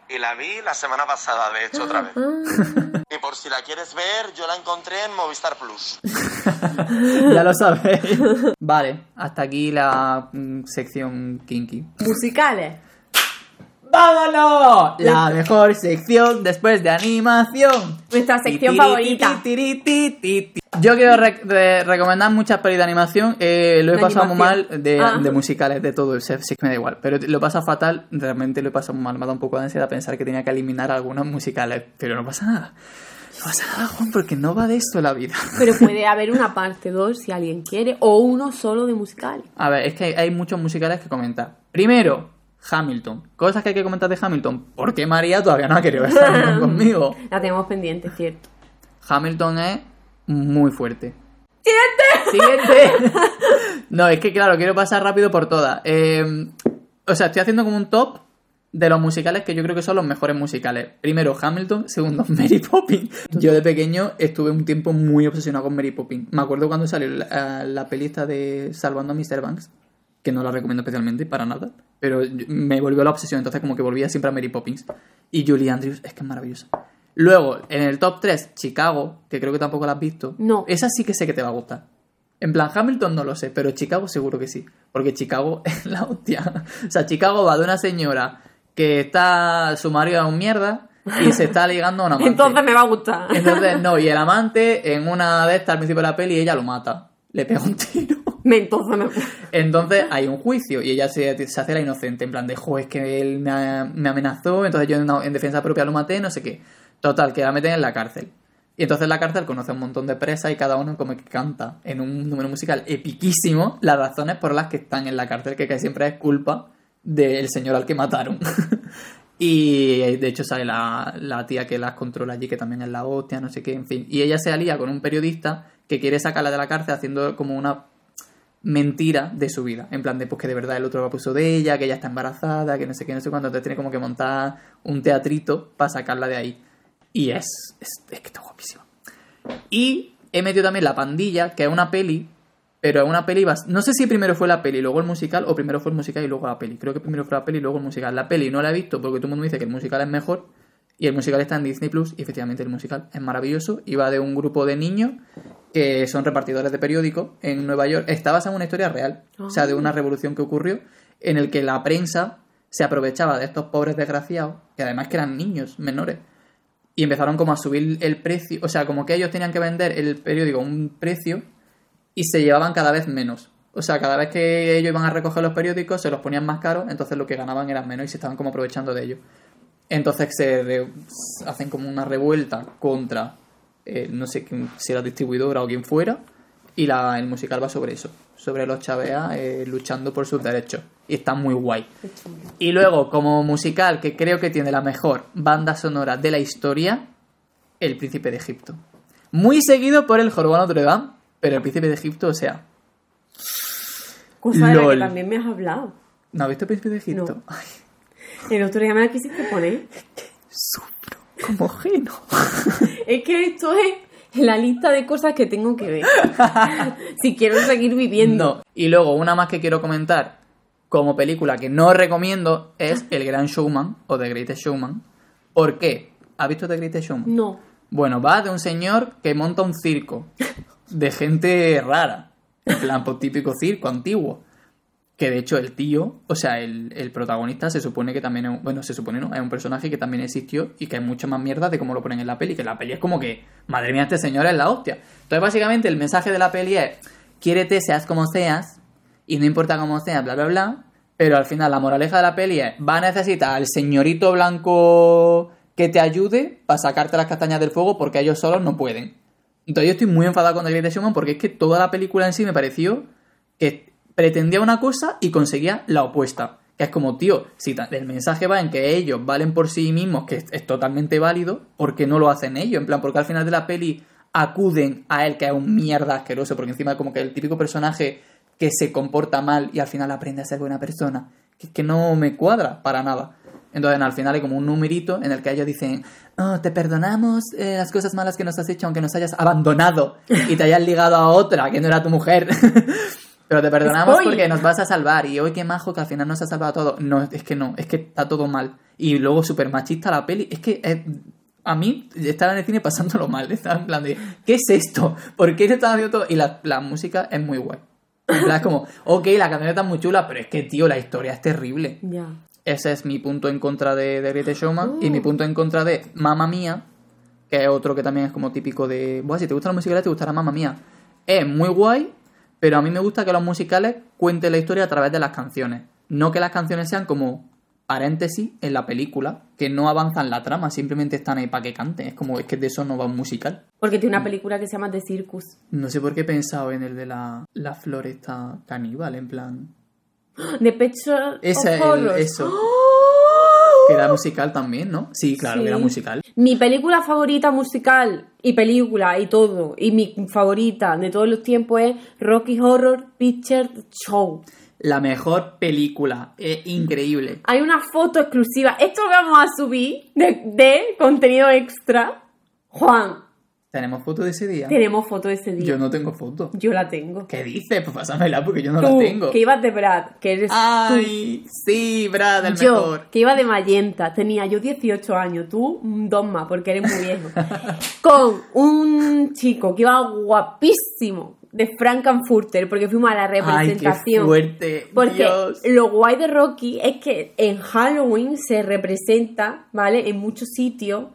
Y la vi la semana pasada, de hecho, otra vez. *laughs* Y por si la quieres ver, yo la encontré en Movistar Plus. *laughs* ya lo sabéis. Vale, hasta aquí la mm, sección kinky. musicales. ¡Vámonos! La mejor sección después de animación. Nuestra sección favorita. Yo quiero re- re- recomendar muchas pelis de animación. eh, lo he pasado muy mal de, Ah. de musicales, de todo. Sí, sí que me da igual. Pero lo he pasado fatal. Realmente lo he pasado muy mal. Me ha dado un poco de ansiedad pensar que tenía que eliminar algunos musicales. Pero no pasa nada. No pasa nada, Juan, porque no va de esto la vida. Pero *laughs* puede haber una parte 2 si alguien quiere, o uno solo de musicales. A ver, es que hay, hay muchos musicales que comentar. Primero, Hamilton. Cosas que hay que comentar de Hamilton. ¿Por qué María todavía no ha querido ver Hamilton *laughs* conmigo? La tenemos pendiente, cierto. Hamilton es muy fuerte. ¡Siguiente! *laughs* no, es que claro, quiero pasar rápido por todas. Eh, o sea, estoy haciendo como un top de los musicales que yo creo que son los mejores musicales. Primero, Hamilton. Segundo, *laughs* Mary Poppins. Yo de pequeño estuve un tiempo muy obsesionado con Mary Poppins. Me acuerdo cuando salió la, la pelista de Salvando a Mr. Banks, que no la recomiendo especialmente para nada, pero me volvió la obsesión, entonces como que volvía siempre a Mary Poppins. Y Julie Andrews, es que es maravillosa. Luego, en el top 3, Chicago, que creo que tampoco la has visto. No. Esa sí que sé que te va a gustar. En plan, Hamilton no lo sé, pero Chicago seguro que sí. Porque Chicago *laughs* es la hostia. O sea, Chicago va de una señora que está. Su marido es un mierda y se está ligando a una *laughs* amante. Entonces me va a gustar. Entonces, no, y el *laughs* amante en una de estas al principio de la peli ella lo mata. Le pega un tiro. Entonces Entonces hay un juicio y ella se, hace la inocente, en plan de, jo, es que él me, amenazó, entonces yo en, en defensa propia lo maté, no sé qué. Total, que la meten en la cárcel. Y entonces en la cárcel conoce a un montón de presas y cada uno como que canta en un número musical epiquísimo las razones por las que están en la cárcel, que casi siempre es culpa del señor al que mataron. *laughs* y de hecho sale la, la tía que las controla allí, que también es la hostia, no sé qué, en fin. Y ella se alía con un periodista que quiere sacarla de la cárcel haciendo como una mentira de su vida. En plan de pues que de verdad el otro abuso de ella, que ella está embarazada, que no sé qué, no sé cuánto. Entonces tiene como que montar un teatrito para sacarla de ahí. Y es, es, que está guapísima. Y he metido también La Pandilla, que es una peli, pero es una peli... bas- No sé si primero fue la peli luego el musical, o primero fue el musical y luego la peli. Creo que primero fue la peli y luego el musical. La peli no la he visto porque todo el mundo dice que el musical es mejor. Y el musical está en Disney Plus y efectivamente el musical es maravilloso. Y va de un grupo de niños que son repartidores de periódicos en Nueva York. Está basada en una historia real, o sea, de una revolución que ocurrió en el que la prensa se aprovechaba de estos pobres desgraciados, que además que eran niños menores, y empezaron como a subir el precio, o sea, como que ellos tenían que vender el periódico a un precio y se llevaban cada vez menos. O sea, cada vez que ellos iban a recoger los periódicos se los ponían más caros, entonces lo que ganaban era menos y se estaban como aprovechando de ellos. Entonces se re- hacen como una revuelta contra, eh, no sé quién, si la distribuidora o quien fuera, y la, el musical va sobre eso, sobre los chaveas eh, luchando por sus derechos. Y está muy guay. Y luego, como musical que creo que tiene la mejor banda sonora de la historia, El Príncipe de Egipto. Muy seguido por El Jorobado de Notre Dame, pero El Príncipe de Egipto, o sea, Cosa de la que también me has hablado. ¿no has visto El Príncipe de Egipto? No. Ay, El otro día me la quisiste poner. sufro como geno. *laughs* Es que esto es la lista de cosas que tengo que ver. si quiero seguir viviendo. No. Y luego, una más que quiero comentar como película que no recomiendo es El Gran Showman o The Greatest Showman. ¿Por qué? ¿Has visto The Greatest Showman? No. Bueno, va de un señor que monta un circo de gente rara. En plan, pues típico circo antiguo. Que de hecho el tío, o sea, el, el protagonista se supone que también es un, bueno, se supone no, es un personaje que también existió y que hay mucho más mierda de cómo lo ponen en la peli, que la peli es como que, madre mía, este señor es la hostia. Entonces, básicamente, el mensaje de la peli es, quiérete, seas como seas, y no importa cómo seas, bla, bla, bla, pero al final la moraleja de la peli es, va a necesitar al señorito blanco que te ayude para sacarte las castañas del fuego porque ellos solos no pueden. Entonces yo estoy muy enfadado con Greatest Showman porque es que toda la película en sí me pareció que pretendía una cosa y conseguía la opuesta. Que es como, tío, si el mensaje va en que ellos valen por sí mismos, que es, es totalmente válido, ¿por qué no lo hacen ellos? En plan, porque al final de la peli acuden a él, que es un mierda asqueroso, porque encima como que el típico personaje que se comporta mal y al final aprende a ser buena persona. Que, que no me cuadra para nada. Entonces al final hay como un numerito en el que ellos dicen, "Oh, te perdonamos eh, las cosas malas que nos has hecho aunque nos hayas abandonado y te hayas ligado a otra que no era tu mujer. *laughs* Pero te perdonamos Spoiler. porque nos vas a salvar y hoy qué majo que al final nos ha salvado todo. No, es que no, es que está todo mal. Y luego súper machista la peli. Es que eh, a mí estaba en el cine pasándolo mal. *laughs* Estaba en plan de, ¿qué es esto? ¿Por qué se está haciendo todo? Y la, la música es muy guay. Es como, *laughs* ok, la camioneta es muy chula, pero es que, tío, la historia es terrible. Ya. Ese es mi punto en contra de, de Greatest Showman. Y Oh. mi punto en contra de Mamma Mía, que es otro que también es como típico de. Buah, si te gusta la musicalidad, te gustará Mamma Mía. Es muy guay, pero a mí me gusta que los musicales cuenten la historia a través de las canciones. No que las canciones sean como paréntesis en la película, que no avanzan la trama, simplemente están ahí para que canten. Es como, es que de eso no va un musical. Porque tiene una película que se llama The Circus. No sé por qué he pensado en el de la, la floresta caníbal, en plan. *gasps* Of el- Horrors. eso. Que era musical también, ¿no? Sí, claro, Sí. que era musical. Mi película favorita musical y película y todo, y mi favorita de todos los tiempos es Rocky Horror Picture Show. La mejor película. Es increíble. Hay una foto exclusiva. Esto lo vamos a subir de, de contenido extra. Juan, ¿Tenemos foto de ese día? tenemos foto de ese día. Yo no tengo foto. Yo la tengo. ¿Qué dices? Pues pásamela porque yo no Tú, la tengo. que ibas de Brad, que eres ¡Ay! Sí, Brad, el. Yo, mejor. que iba de Magenta, tenía yo 18 años, tú mm, dos más, porque eres muy viejo. *laughs* Con un chico que iba guapísimo de Frankenfurter, porque fuimos a la ¡Ay, qué representación. fuerte! Porque Dios. lo guay de Rocky es que en Halloween se representa, ¿vale? En muchos sitios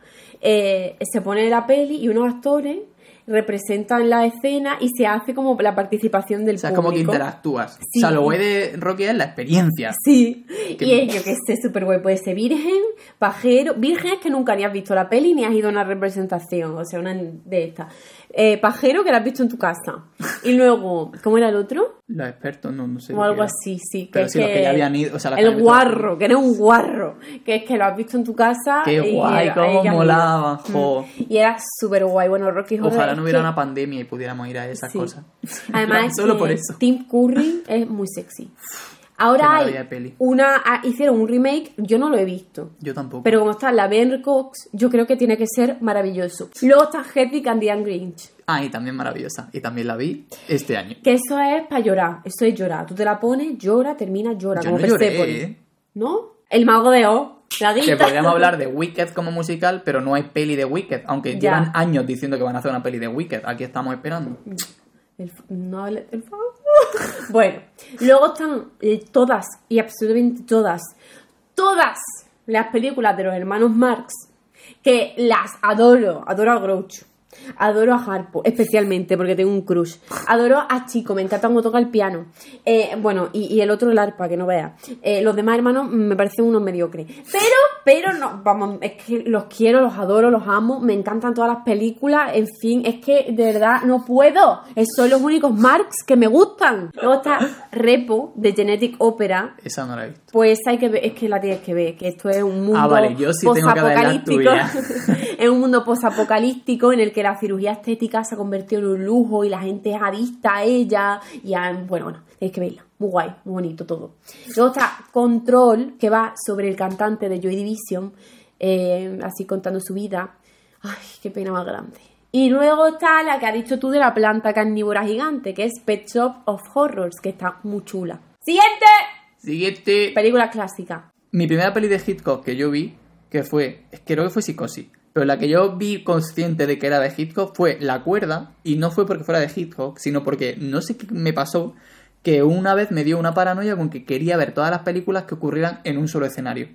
eh, se pone la peli y unos actores representan la escena y se hace como la participación del O sea, es como que público. interactúas. Sí. O sea, lo guay de Rocky es la experiencia. Sí, Que- y es, yo que sé, súper guay. Puede ser virgen, pajero. Virgen es que nunca ni has visto la peli ni has ido a una representación, o sea, una de estas. Eh, pajero que la has visto en tu casa. Y luego, ¿cómo era el otro? Los expertos, no, no sé. O que algo así, sí. Que Pero es sí, los que ya habían ido, o sea, las que el visto guarro, que eres un guarro. Que es que lo has visto en tu casa. Qué y guay, era- cómo molaba, misma. jo. Mm. Y era súper guay. Bueno, Rocky Horror Ojalá es no hubiera que- una pandemia y pudiéramos ir a esas Sí. cosas. *laughs* Además, *laughs* Solo que por eso. Tim Curry es muy sexy. Ahora hay una, ah, hicieron un remake, yo no lo he visto. Yo tampoco. Pero como está la Ben Cox, yo creo que tiene que ser maravilloso. Luego está Hedwig and the Angry Inch. Ah, y también maravillosa. Y también la vi este año. Que eso es para llorar. Eso es llorar. Tú te la pones, llora, termina, llora. Yo como no lloré. ¿eh? ¿No? El mago de. La Que podríamos *laughs* hablar de Wicked como musical, pero no hay peli de Wicked, aunque Ya. llevan años diciendo que van a hacer una peli de Wicked. Aquí estamos esperando. El favor. *laughs* Bueno, luego están eh, todas y absolutamente todas, todas las películas de los hermanos Marx, que las adoro, adoro a Groucho. Adoro a Harpo, especialmente porque tengo un crush. Adoro a Chico, me encanta cómo toca el piano. Eh, bueno, y, y el otro el arpa, que no vea. Eh, los demás hermanos me parecen unos mediocres. Pero, pero no, vamos, es que los quiero, los adoro, los amo, me encantan todas las películas, en fin, es que de verdad no puedo. Son los únicos Marx que me gustan. Luego está Repo, de Genetic Opera, Esa no la he visto. pues hay que ver, es que la tienes que ver, que esto es un mundo Ah, vale, yo sí tengo que ver la. *laughs* es un mundo posapocalíptico en el que la cirugía estética se ha convertido en un lujo y la gente es adicta a ella. Y a- bueno, bueno, tenéis que verla. Muy guay, muy bonito todo. Luego está Control, que va sobre el cantante de Joy Division, eh, así contando su vida. Ay, qué pena más grande. Y luego está la que ha dicho tú de la planta carnívora gigante, que es Pet Shop of Horrors, que está muy chula. Siguiente Siguiente. película clásica. Mi primera peli de Hitchcock que yo vi, que fue, es que creo que fue Psicosis, pero la que yo vi consciente de que era de Hitchcock fue La Cuerda, y no fue porque fuera de Hitchcock, sino porque no sé qué me pasó, que una vez me dio una paranoia con que quería ver todas las películas que ocurrieran en un solo escenario.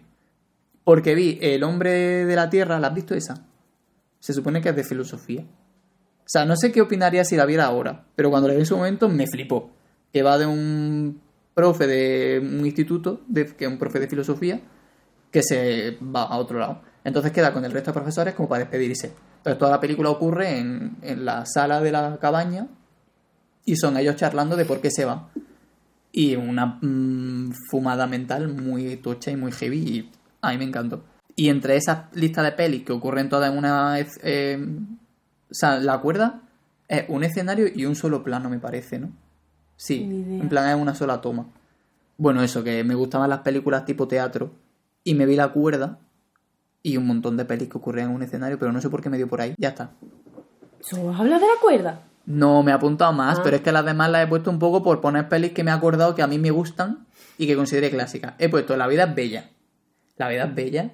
Porque vi El hombre de la Tierra, ¿la has visto esa? Se supone que es de filosofía. O sea, no sé qué opinaría si la viera ahora, pero cuando la vi en su momento me flipó. Que va de un profe de un instituto, de, que es un profe de filosofía, que se va a otro lado. Entonces queda con el resto de profesores como para despedirse. Entonces toda la película ocurre en, en la sala de la cabaña y son ellos charlando de por qué se va. Y una mm, fumada mental muy tocha y muy heavy y a mí me encantó. Y entre esas listas de pelis que ocurren todas en una... eh, o sea, la cuerda es un escenario y un solo plano, me parece, ¿no? Sí, en plan es una sola toma. Bueno, eso, que me gustaban las películas tipo teatro y me vi la cuerda y un montón de pelis que ocurrían en un escenario, pero no sé por qué me dio por ahí. Ya está. ¿Solo habla de la cuerda? No me he apuntado más, Ah. pero es que las demás las he puesto un poco por poner pelis que me he acordado que a mí me gustan y que considere clásicas. He puesto La vida es bella. La vida es bella.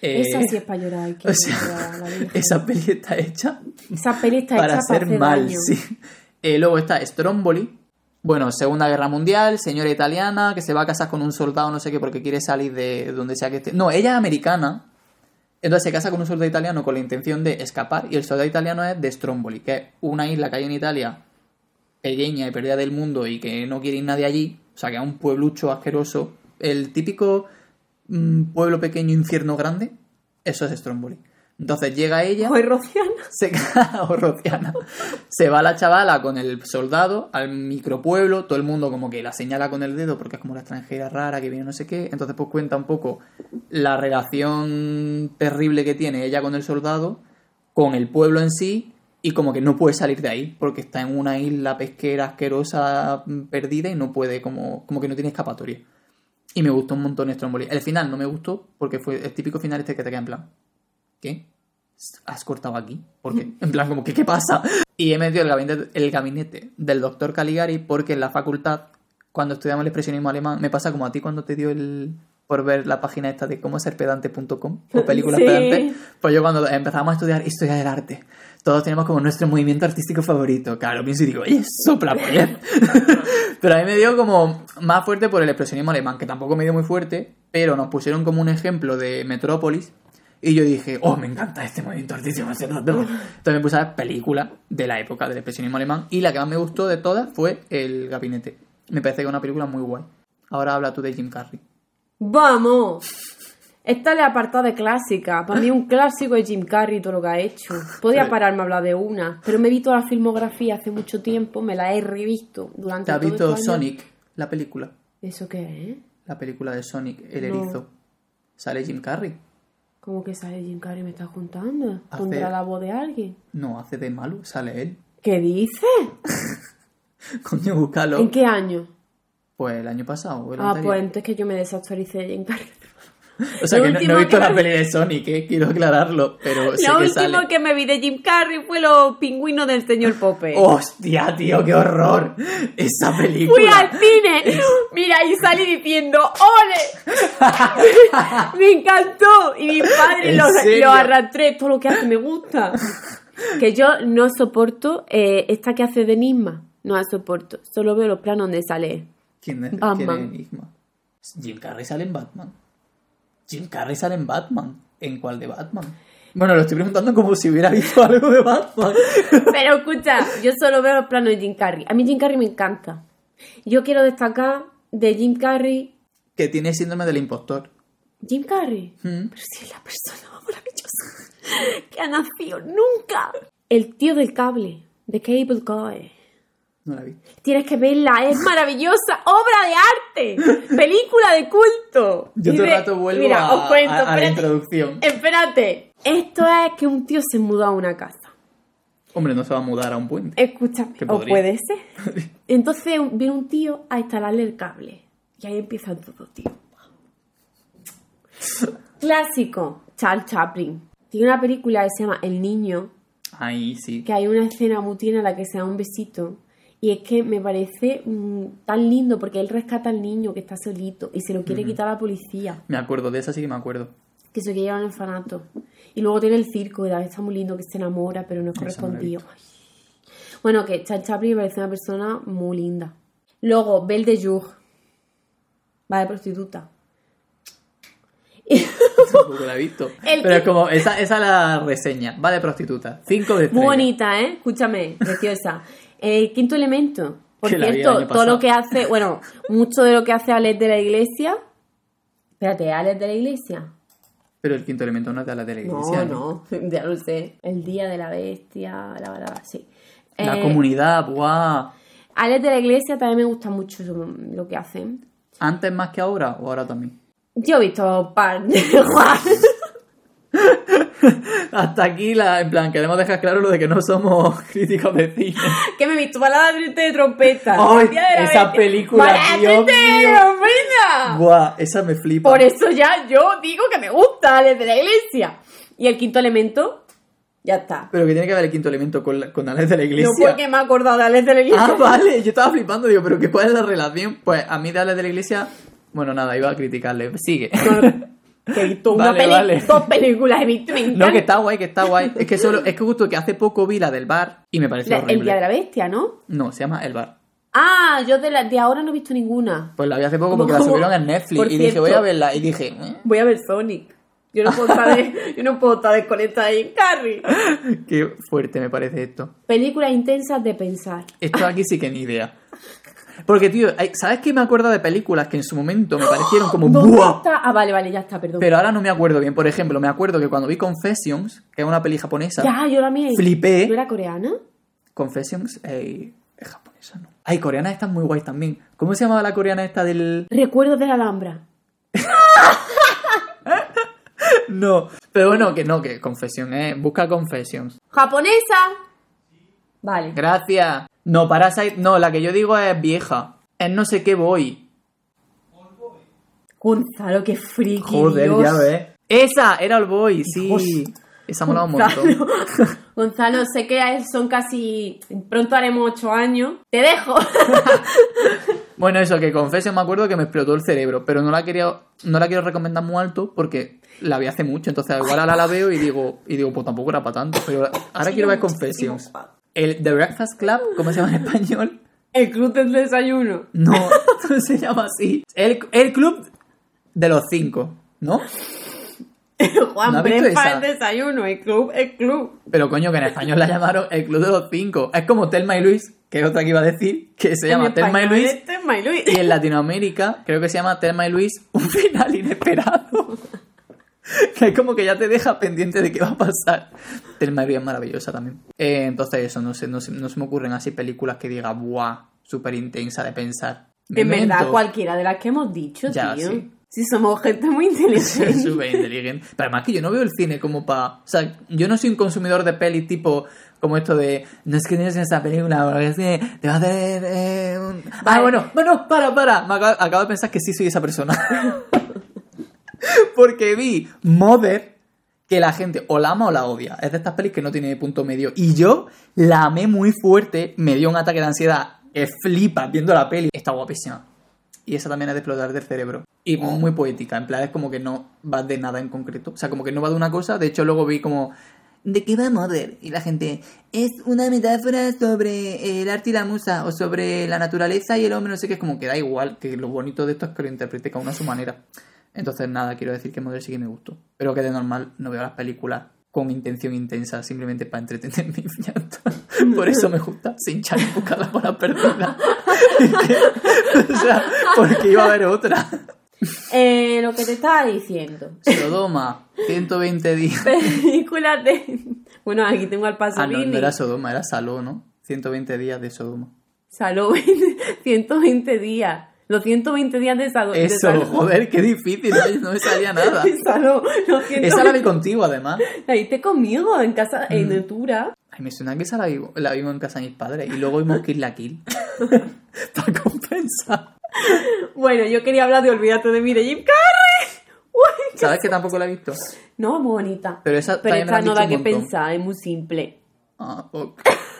Eh, Esa sí es para llorar. *laughs* que o sea, llorar, la Virgen. esa peli está hecha Esa peli está para hecha para hacer mal, daño. sí. Eh, luego está Stromboli. Bueno, Segunda Guerra Mundial, señora italiana, que se va a casar con un soldado, no sé qué, porque quiere salir de donde sea que esté. No, ella es americana. Entonces se casa con un soldado italiano con la intención de escapar. Y el soldado italiano es de Stromboli, que es una isla que hay en Italia pequeña y perdida del mundo y que no quiere ir nadie allí. O sea, que es un pueblucho asqueroso. El típico mm, pueblo pequeño, infierno grande. Eso es Stromboli. Entonces llega ella Joder, Rociana. se, *laughs* o Rociana. se va la chavala con el soldado al micropueblo, todo el mundo como que la señala con el dedo porque es como la extranjera rara que viene no sé qué, entonces pues cuenta un poco la relación terrible que tiene ella con el soldado, con el pueblo en sí y como que no puede salir de ahí porque está en una isla pesquera asquerosa mm, perdida y no puede como, como que no tiene escapatoria. Y me gustó un montón Stromboli. El final no me gustó porque fue el típico final este que te queda en plan. ¿Qué? ¿Has cortado aquí? ¿Por qué? En plan, como que ¿qué pasa? Y he metido el gabinete, el gabinete del doctor Caligari porque en la facultad, cuando estudiamos el expresionismo alemán, me pasa como a ti cuando te dio el por ver la página esta de cómo ser pedante.com o *laughs* películas Sí. pedantes, pues yo cuando empezamos a estudiar historia del arte, todos tenemos como nuestro movimiento artístico favorito. Claro, pienso y digo, oye, sopla *laughs* *laughs* pero a mí me dio como más fuerte por el expresionismo alemán, que tampoco me dio muy fuerte, pero nos pusieron como un ejemplo de Metrópolis y yo dije, oh, me encanta este movimiento artístico. Entonces me puse a ver películas de la época del expresionismo alemán y la que más me gustó de todas fue El Gabinete. Me parece que es una película muy guay. Ahora habla tú de Jim Carrey. ¡Vamos! Esta es la apartada de clásica. Para mí un clásico es Jim Carrey todo lo que ha hecho. Podía pararme a hablar de una, pero me he visto la filmografía hace mucho tiempo, me la he revisto durante ¿Te has todo visto años. Sonic, la película? ¿Eso qué es? La película de Sonic, el No. erizo. Sale Jim Carrey. ¿Cómo que sale Jim Carrey? ¿Me estás contando? Hace- ¿Contra la voz de alguien? No, hace de malo, sale él. ¿Qué dices? *laughs* Coño, búscalo. ¿En qué año? Pues el año pasado. el Ah, anterior. pues entonces que yo me desactualicé de Jim Carrey. O sea, Lo que no, he visto que la peli de Sonic, ¿eh? quiero aclararlo, pero sé Lo que último sale. que me vi de Jim Carrey fue los pingüinos del señor Pope. ¡Hostia, tío, qué horror! Esa película. Fui al cine, mira, y salí diciendo ¡Ole! *laughs* me encantó. Y mi padre ¿En lo, arrastré, todo lo que hace me gusta. Que yo no soporto eh, esta que hace de Enigma. No la soporto. Solo veo los planos donde sale. ¿Quién es, Batman. quién es Enigma? Jim Carrey sale en Batman. Jim Carrey sale en Batman. ¿En cuál de Batman? Bueno, lo estoy preguntando como si hubiera visto *laughs* algo de Batman. Pero escucha, yo solo veo los planos de Jim Carrey. A mí Jim Carrey me encanta. Yo quiero destacar de Jim Carrey. que tiene síndrome del impostor. Jim Carrey. Mm. Pero si es la persona más maravillosa que ha nacido nunca. El tío del cable, de Cable Guy. No la vi. Tienes que verla, es maravillosa, *laughs* obra de arte, película de culto. Yo todo el rato vuelvo Mira, a, os cuento, a- a la introducción. Espérate, esto es que un tío se mudó a una casa. Hombre, no se va a mudar a un puente. Escúchame, o puede ser. *laughs* Entonces viene un tío a instalarle el cable. Y ahí empieza todo, tío. Clásico, Charles Chaplin. Tiene una película que se llama El Niño, Ahí sí. que hay una escena muy en la que se da un besito. Y es que me parece mm, tan lindo porque él rescata al niño que está solito y se lo quiere quitar a la policía, Me acuerdo, de esa sí que me acuerdo. que se quiere llevar al orfanato. Y luego tiene el circo, y está muy lindo, que se enamora, pero no es correspondido. Bueno, que Charles Chaplin me parece una persona muy linda. Luego, Belle de Jour. Va de prostituta. *laughs* Tampoco la he visto. *laughs* El Pero es como, esa, esa es la reseña. Va de prostituta. Cinco de Muy estrella. bonita, ¿eh? Escúchame, preciosa. El quinto elemento. Por Que la vi el cierto, todo lo que hace, bueno, mucho de lo que hace Alex de la Iglesia. Espérate, ¿Alex de la Iglesia? Pero el quinto elemento no es de la de la iglesia. No, no, *laughs* ya lo sé. El día de la bestia, la verdad, sí. La Eh, comunidad, ¡buah! Alex de la Iglesia también me gusta mucho lo- lo que hacen. ¿Antes más que ahora o ahora también? Yo he visto par de *laughs* Juan. Hasta aquí, la, en plan, queremos dejar claro lo de que no somos *laughs* críticos de cine. que me he visto balada triste de trompeta. Día de esa bestia. película, Balada Dios triste de trompeta. ¡Buah! Esa me flipa. Por eso ya yo digo que me gusta Alex de la Iglesia. Y el quinto elemento, ya está. Pero que tiene que ver el quinto elemento con, la- con Alex de la No iglesia. porque me he acordado de Alex de la Iglesia. Ah, vale, yo estaba flipando, digo, pero ¿qué, ¿cuál es la relación? Pues a mí de Alex de la iglesia, bueno, nada, iba a criticarle. Sigue. Que he visto una Vale, peli- vale. dos películas, he visto, me encanta. No, que está guay, que está guay. Es que solo, es que justo que hace poco vi la del bar y me pareció La- horrible. el día de la bestia, ¿no? No, se llama El Bar. Ah, yo de, la, de ahora no he visto ninguna. Pues la vi hace poco porque la ¿Cómo? *laughs* subieron en Netflix Por y dije, voy a verla. Y dije, "Eh, Voy a ver Sonic. Yo no puedo estar, de- *laughs* yo no puedo estar desconectada ahí en Carrie. *laughs* qué fuerte me parece esto. Películas intensas de pensar. Esto aquí sí que ni idea. Porque, tío, ¿sabes qué me acuerdo de películas que en su momento me parecieron como ¿Dónde ¡buah! está? Ah, vale, vale, ya está, perdón. Pero ahora no me acuerdo bien. Por ejemplo, me acuerdo que cuando vi Confessions, que es una peli japonesa, ya, yo la miré. Flipé. ¿No era coreana? Confessions eh, es japonesa, ¿no? Ay, coreanas están muy guays también. ¿Cómo se llamaba la coreana esta del...? Recuerdos de la Alhambra. *laughs* No. Pero bueno, que no, que Confession, ¿eh? Busca Confessions. ¿Japonesa? Vale. Gracias. No, Parasite, no, la que yo digo es vieja. Es no sé qué voy. Gonzalo, qué friki. Joder, Dios. ya ves. Esa, era el boy, sí. Hijos. Esa molaba un montón. *laughs* Gonzalo, sé que son casi. Pronto haremos ocho años. Te dejo. *laughs* Bueno, eso, que Confession me acuerdo que me explotó el cerebro, pero no la quería, no la quiero recomendar muy alto porque la vi hace mucho, entonces igual ahora la veo y digo, y digo, pues tampoco era para tanto, pero ahora quiero ver Confessions. El The Breakfast Club, ¿cómo se llama en español? El club del desayuno. No, no *laughs* se llama así. El, el club de los cinco, ¿no? Juan, ¿No Brefa el desayuno. El club, el club. Pero coño, que en español la llamaron el club de los cinco. Es como Telma y Luis, que es otra que iba a decir, que se llama Telma y Luis. Telma y Luis. Y en Latinoamérica creo que se llama Telma y Luis, un final inesperado. *laughs* que *laughs* es como que ya te deja pendiente de qué va a pasar. Telma es maravillosa también. Eh, entonces eso, no sé, no, se- no se me ocurren así películas que diga, ¡buah! Súper intensa de pensar. En verdad, cualquiera de las que hemos dicho, Ya, tío. sí. Si somos gente muy inteligente. *laughs* Súper inteligente. Pero además que yo no veo el cine como para... O sea, yo no soy un consumidor de pelis tipo como esto de... No es que tienes esa película, porque es que te va a hacer... eh, un-". Ah, bueno, bueno, para, para. Me acabo, acabo de pensar que sí soy esa persona. *laughs* *laughs* Porque vi Mother, que la gente o la ama o la odia. Es de estas pelis que no tiene punto medio. Y yo la amé muy fuerte, me dio un ataque de ansiedad, que flipa viendo la peli. Está guapísima. Y esa también es de explotar del cerebro. Y muy poética, en plan es como que no va de nada en concreto. O sea, como que no va de una cosa. De hecho, luego vi como... ¿De qué va Mother? Y la gente, es una metáfora sobre el arte y la musa, o sobre la naturaleza y el hombre, no sé qué, es como que da igual, que lo bonito de esto es que lo interprete cada uno a su manera. Entonces, nada, quiero decir que Mother sí que me gustó. Pero que de normal no veo las películas con intención intensa, simplemente para entretenerme y ya *laughs* está. Por eso me gusta, sin y buscar la bola perdida. *laughs* o sea, porque iba a haber otra. Eh, lo que te estaba diciendo. Sodoma, 120 días. *laughs* Películas de. Bueno, aquí tengo al Ah, no, no era Sodoma, era Saló, ¿no? 120 días de Sodoma. Saló 120 días. Los 120 días de Saló. de Eso, joder, qué difícil, no, no me salía *laughs* nada. Los 120 Esa la vi contigo, además. La viste conmigo en casa, en Mm. Natura. Ay, me suena que esa la, vi- la vimos en casa de mis padres y luego vimos Kill la Kill. *laughs* Para compensar. Bueno, yo quería hablar de Olvídate de mí de Jim Carrey. *laughs* Uy, ¿Sabes que tampoco la he visto? No, muy bonita. Pero esa Pero la esta no da que pensar, es muy simple. Ah, pues,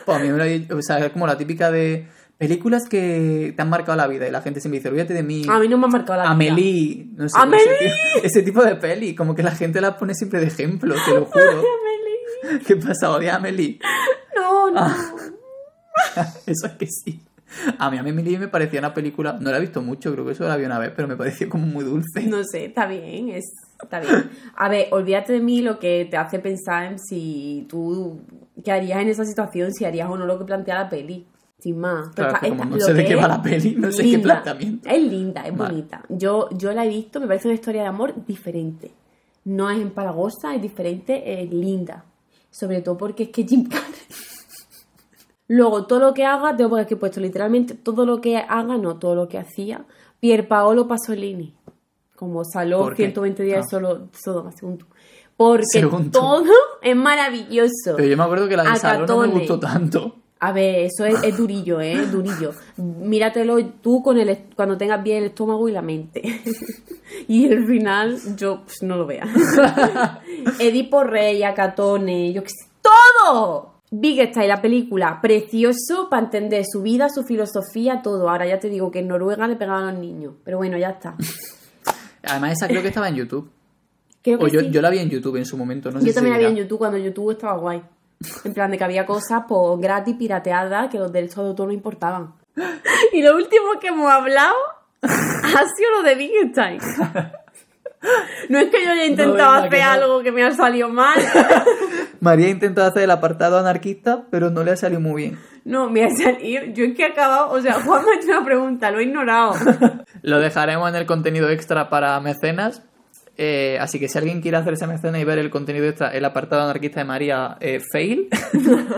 pues a mí me ha dicho- o sea, es como la típica de películas que te han marcado la vida y la gente siempre dice, olvídate de mí. A mí no me ha marcado la vida. Amelie, no sé. Ese, tipo, ese tipo de peli, como que la gente las pone siempre de ejemplo, te lo juro. *laughs* Amelie. *laughs* ¿Qué pasa? ¿Odia Amelie? No, no. Ah. *laughs* Eso es que sí. A mí, a mí Amelie me parecía una película, no la he visto mucho, creo que solo la vi una vez, pero me pareció como muy dulce. No sé, está bien, es, está bien. A ver, olvídate de mí lo que te hace pensar en si tú, ¿qué harías en esa situación? Si harías o no lo que plantea la peli. Sin más. Claro, que como está- no sé de que qué va la peli, no sé qué planteamiento. Es linda, es Vale. bonita. Yo, yo la he visto, me parece una historia de amor diferente. No es empalagosa, es diferente, es linda. Sobre todo porque es que Jim Carrey. *laughs* Luego, todo lo que haga, tengo aquí puesto literalmente todo lo que haga, no todo lo que hacía. Pier Paolo Pasolini. Como Saló ¿Por qué? 120 días Ah. solo, Sodoma, según tú. Porque Según tú. todo es maravilloso. Pero yo me acuerdo que la de Salón no me gustó tanto. A ver, eso es, es durillo, ¿eh? Es durillo. Míratelo tú con el, cuando tengas bien el estómago y la mente. *laughs* y el final, yo pues, no lo vea. *laughs* Edipo Rey, Acatone, yo qué sé. ¡Todo! Big Style, la película, precioso para entender su vida, su filosofía, todo. Ahora ya te digo que en Noruega le pegaban a los niños. Pero bueno, ya está. Además, esa creo que estaba en YouTube. Creo que O yo, sí. yo la vi en YouTube en su momento, no sé Yo si también la vi en. YouTube cuando YouTube estaba guay. En plan de que había cosas pues, gratis, pirateadas, que los derechos de autor no importaban. Y lo último que hemos hablado ha sido lo de Wittgenstein. No es que yo haya intentado hacer no. algo que me ha salido mal. *laughs* María ha intentado hacer el apartado anarquista, pero no le ha salido muy bien. No, me ha salido. Yo es que he acabado. O sea, Juan me ha hecho una pregunta, lo he ignorado. *laughs* Lo dejaremos en el contenido extra para mecenas. Eh, así que si alguien quiere hacerse mecenas y ver el contenido extra, el apartado anarquista de María eh, Fail,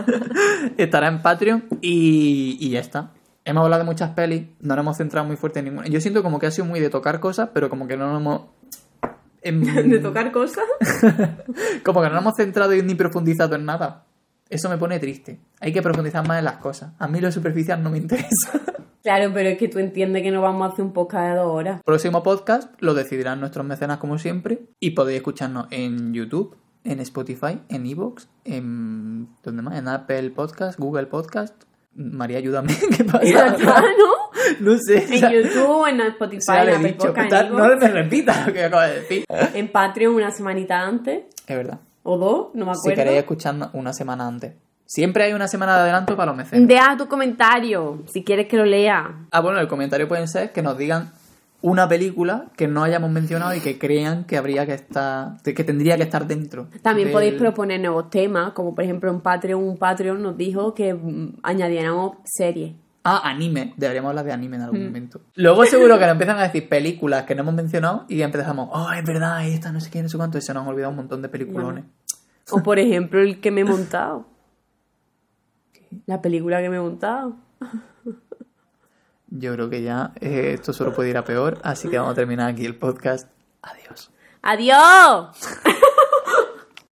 *laughs* estará en Patreon y, y ya está. Hemos hablado de muchas pelis, no nos hemos centrado muy fuerte en ninguna. Yo siento como que ha sido muy de tocar cosas, pero como que no nos hemos... em, *laughs* De tocar cosas. *laughs* Como que no nos hemos centrado ni profundizado en nada. Eso me pone triste. Hay que profundizar más en las cosas. A mí lo superficial no me interesa. Claro, pero es que tú entiendes que no vamos a hacer un podcast de dos horas. Próximo podcast lo decidirán nuestros mecenas como siempre. Y podéis escucharnos en YouTube, en Spotify, en Evox, en. ¿Dónde más? En Apple Podcast, Google Podcast. María, ayúdame. *laughs* ¿Qué pasa? ¿no? *laughs* No sé. En ya- YouTube, en Spotify, ya en le he Apple dicho. Podcast, en no me repitas lo que acabo de decir. en Patreon una semanita antes. Es verdad. O dos, no me Si acuerdo. queréis escucharnos una semana antes. Siempre hay una semana de adelanto para los mecenas. Deja tu comentario si quieres que lo lea. Ah, bueno, el comentario pueden ser que nos digan una película que no hayamos mencionado y que crean que habría que estar, que tendría que estar dentro. También del- podéis proponer nuevos temas, como por ejemplo en Patreon, un Patreon nos dijo que mm, añadiéramos series. Ah, anime. Deberíamos hablar de anime en Mm. algún momento. Luego seguro que nos empiezan a decir películas que no hemos mencionado y empezamos, oh, es verdad, esta no sé qué, no sé cuánto, y se nos han olvidado un montón de peliculones. O por ejemplo el que me he montado. La película que me he montado. Yo creo que ya eh, esto solo puede ir a peor, así que vamos a terminar aquí el podcast. Adiós. ¡Adiós!